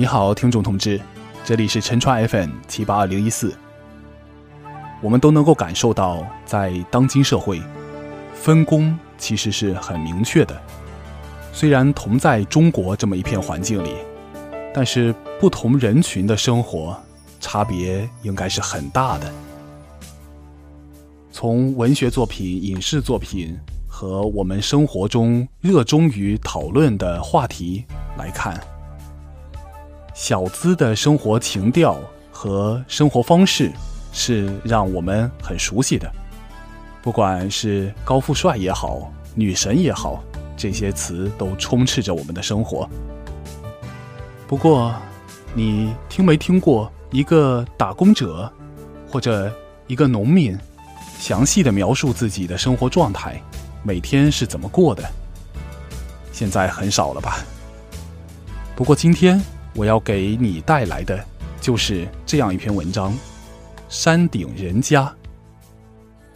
你好，听众同志，这里是陈川 FM 七八二零一四。我们都能够感受到，在当今社会，分工其实是很明确的。虽然同在中国这么一片环境里，但是不同人群的生活差别应该是很大的。从文学作品、影视作品和我们生活中热衷于讨论的话题来看，小资的生活情调和生活方式是让我们很熟悉的。不管是高富帅也好，女神也好，这些词都充斥着我们的生活。不过，你听没听过一个打工者，或者一个农民？详细的描述自己的生活状态，每天是怎么过的？现在很少了吧？不过今天我要给你带来的就是这样一篇文章，《山顶人家》。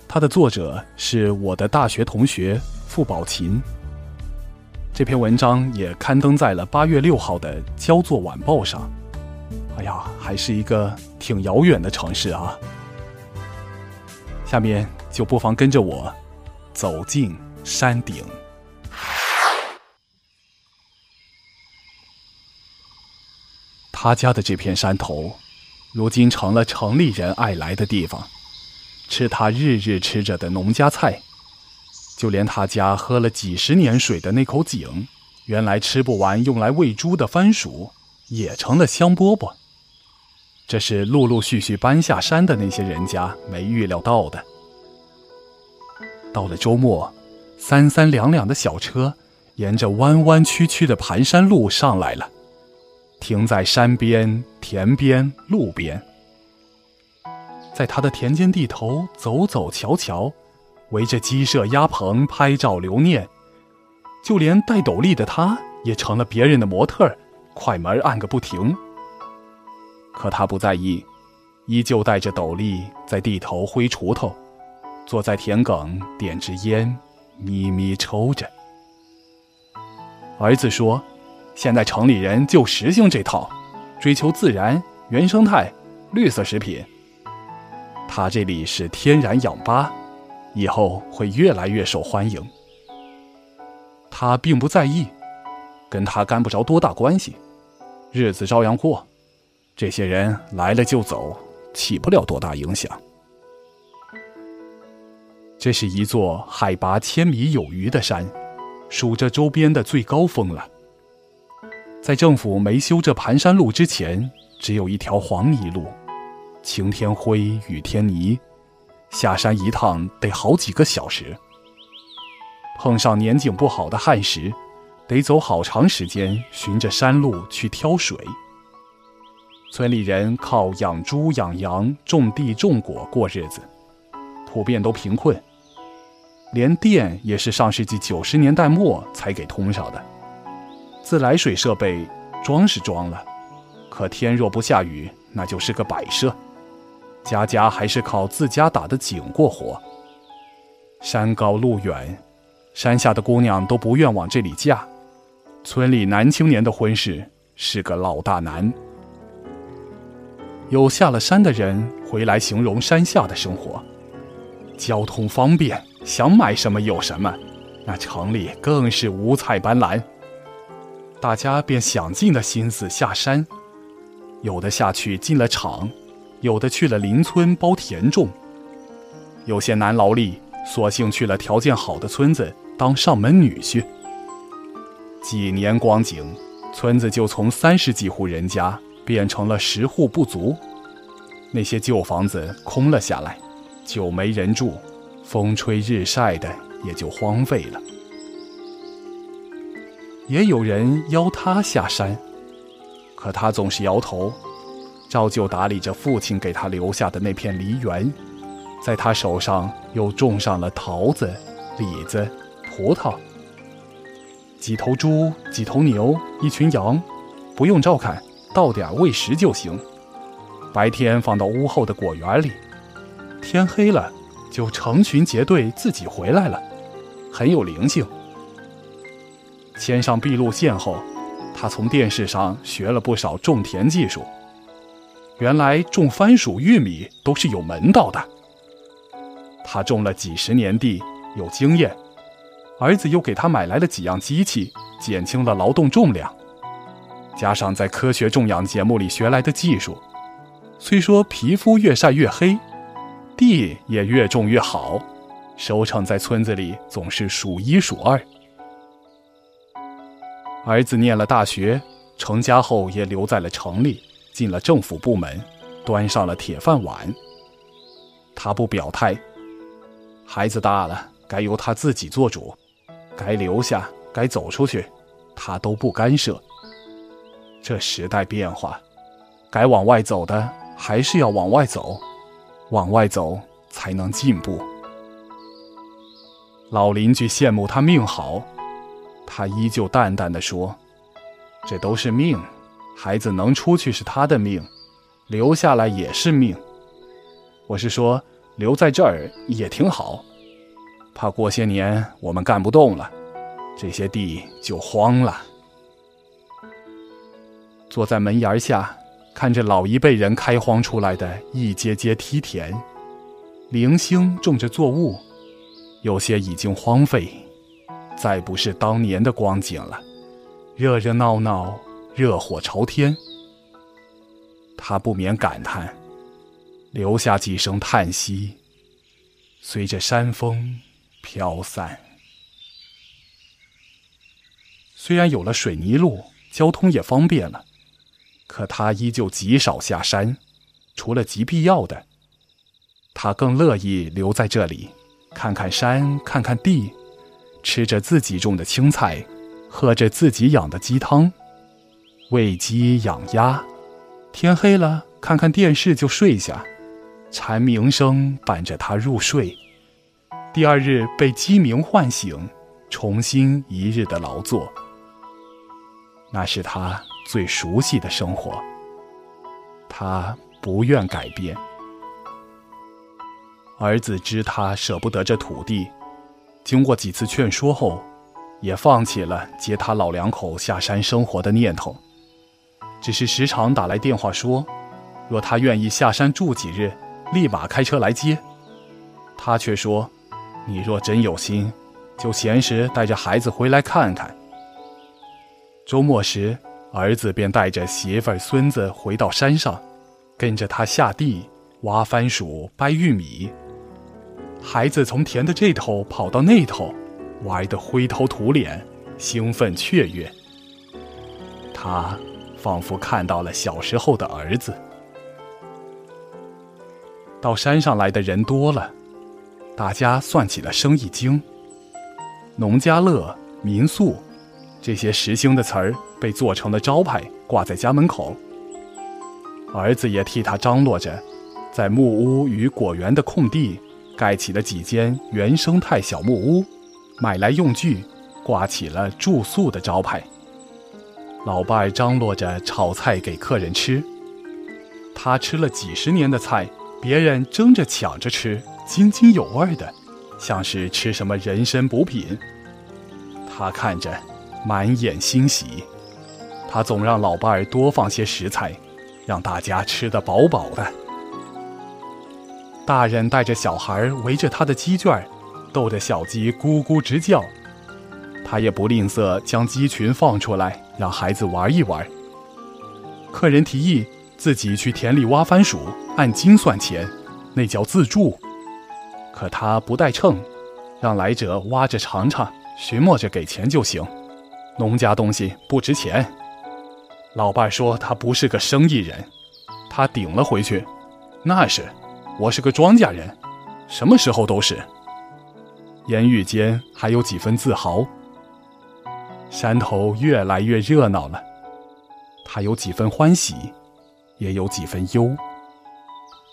它的作者是我的大学同学傅宝琴。这篇文章也刊登在了八月六号的《焦作晚报》上。哎呀，还是一个挺遥远的城市啊！下面就不妨跟着我走进山顶。他家的这片山头，如今成了城里人爱来的地方，吃他日日吃着的农家菜，就连他家喝了几十年水的那口井，原来吃不完用来喂猪的番薯，也成了香饽饽。这是陆陆续续搬下山的那些人家没预料到的。到了周末，三三两两的小车沿着弯弯曲曲的盘山路上来了，停在山边、田边、路边，在他的田间地头走走瞧瞧，围着鸡舍鸭棚拍照留念，就连戴斗笠的他也成了别人的模特儿，快门按个不停。可他不在意，依旧戴着斗笠在地头挥锄头，坐在田埂点支烟，咪咪抽着。儿子说：“现在城里人就实行这套，追求自然、原生态、绿色食品。他这里是天然氧吧，以后会越来越受欢迎。”他并不在意，跟他干不着多大关系，日子照样过。这些人来了就走，起不了多大影响。这是一座海拔千米有余的山，数着周边的最高峰了。在政府没修这盘山路之前，只有一条黄泥路，晴天灰，雨天泥，下山一趟得好几个小时。碰上年景不好的旱时，得走好长时间，循着山路去挑水。村里人靠养猪、养羊、种地、种果过日子，普遍都贫困，连电也是上世纪九十年代末才给通上的。自来水设备装是装了，可天若不下雨，那就是个摆设。家家还是靠自家打的井过活。山高路远，山下的姑娘都不愿往这里嫁，村里男青年的婚事是个老大难。有下了山的人回来形容山下的生活，交通方便，想买什么有什么。那城里更是五彩斑斓。大家便想尽了心思下山，有的下去进了厂，有的去了邻村包田种，有些男劳力索性去了条件好的村子当上门女婿。几年光景，村子就从三十几户人家。变成了十户不足，那些旧房子空了下来，就没人住，风吹日晒的也就荒废了。也有人邀他下山，可他总是摇头，照旧打理着父亲给他留下的那片梨园，在他手上又种上了桃子、李子、葡萄，几头猪、几头牛、一群羊，不用照看。到点喂食就行，白天放到屋后的果园里，天黑了就成群结队自己回来了，很有灵性。牵上闭路线后，他从电视上学了不少种田技术。原来种番薯、玉米都是有门道的。他种了几十年地，有经验。儿子又给他买来了几样机器，减轻了劳动重量。加上在科学种养节目里学来的技术，虽说皮肤越晒越黑，地也越种越好，收成在村子里总是数一数二。儿子念了大学，成家后也留在了城里，进了政府部门，端上了铁饭碗。他不表态，孩子大了，该由他自己做主，该留下，该走出去，他都不干涉。这时代变化，该往外走的还是要往外走，往外走才能进步。老邻居羡慕他命好。他依旧淡淡的说：“这都是命，孩子能出去是他的命，留下来也是命。我是说，留在这儿也挺好，怕过些年我们干不动了，这些地就荒了。”坐在门檐下，看着老一辈人开荒出来的一阶阶梯田，零星种着作物，有些已经荒废。再不是当年的光景了，热热闹闹，热火朝天。他不免感叹，留下几声叹息，随着山风飘散。虽然有了水泥路，交通也方便了，可他依旧极少下山，除了极必要的。他更乐意留在这里，看看山，看看地。吃着自己种的青菜，喝着自己养的鸡汤，喂鸡养鸭，天黑了看看电视就睡下，蝉鸣声伴着他入睡，第二日被鸡鸣唤醒，重新一日的劳作。那是他最熟悉的生活，他不愿改变。儿子知他舍不得这土地。经过几次劝说后，也放弃了接他老两口下山生活的念头，只是时常打来电话说，若他愿意下山住几日，立马开车来接。他却说：“你若真有心，就闲时带着孩子回来看看。”周末时，儿子便带着媳妇儿、孙子回到山上，跟着他下地挖番薯、掰玉米。孩子从田的这头跑到那头，玩得灰头土脸，兴奋雀跃。他仿佛看到了小时候的儿子。到山上来的人多了，大家算起了生意经。农家乐、民宿，这些时兴的词儿被做成了招牌，挂在家门口。儿子也替他张罗着，在木屋与果园的空地。盖起了几间原生态小木屋，买来用具，挂起了住宿的招牌。老伴儿张罗着炒菜给客人吃，他吃了几十年的菜，别人争着抢着吃，津津有味的，像是吃什么人参补品。他看着，满眼欣喜。他总让老伴儿多放些食材，让大家吃得饱饱的。大人带着小孩围着他的鸡圈，逗得小鸡咕咕直叫。他也不吝啬将鸡群放出来，让孩子玩一玩。客人提议自己去田里挖番薯，按斤算钱，那叫自助。可他不带秤，让来者挖着尝尝，寻摸着给钱就行。农家东西不值钱。老伴说他不是个生意人，他顶了回去，那是。我是个庄稼人，什么时候都是。言语间还有几分自豪。山头越来越热闹了，他有几分欢喜，也有几分忧。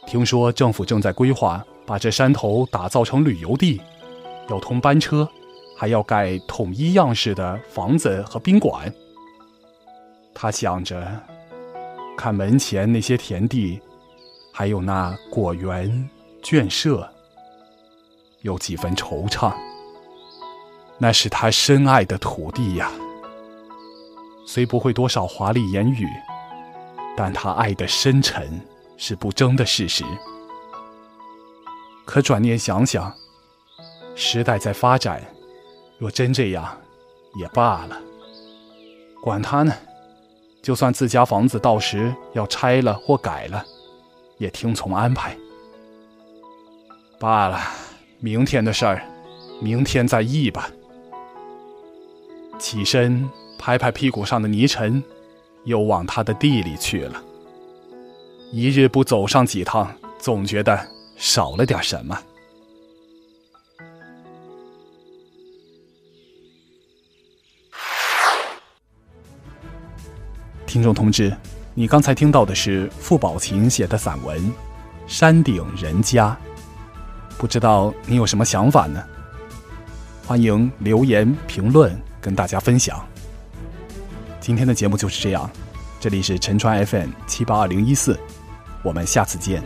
听说政府正在规划把这山头打造成旅游地，要通班车，还要盖统一样式的房子和宾馆。他想着，看门前那些田地。还有那果园、圈舍，有几分惆怅。那是他深爱的土地呀。虽不会多少华丽言语，但他爱的深沉是不争的事实。可转念想想，时代在发展，若真这样，也罢了。管他呢，就算自家房子到时要拆了或改了，也听从安排。罢了，明天的事儿，明天再议吧。起身。拍拍屁股上的泥尘，又往他的地里去了。一日不走上几趟，总觉得少了点什么。听众同志，你刚才听到的是傅宝琴写的散文《山顶人家》，不知道你有什么想法呢？欢迎留言评论，跟大家分享。今天的节目就是这样，这里是陈川 FM 七八二零一四，我们下次见。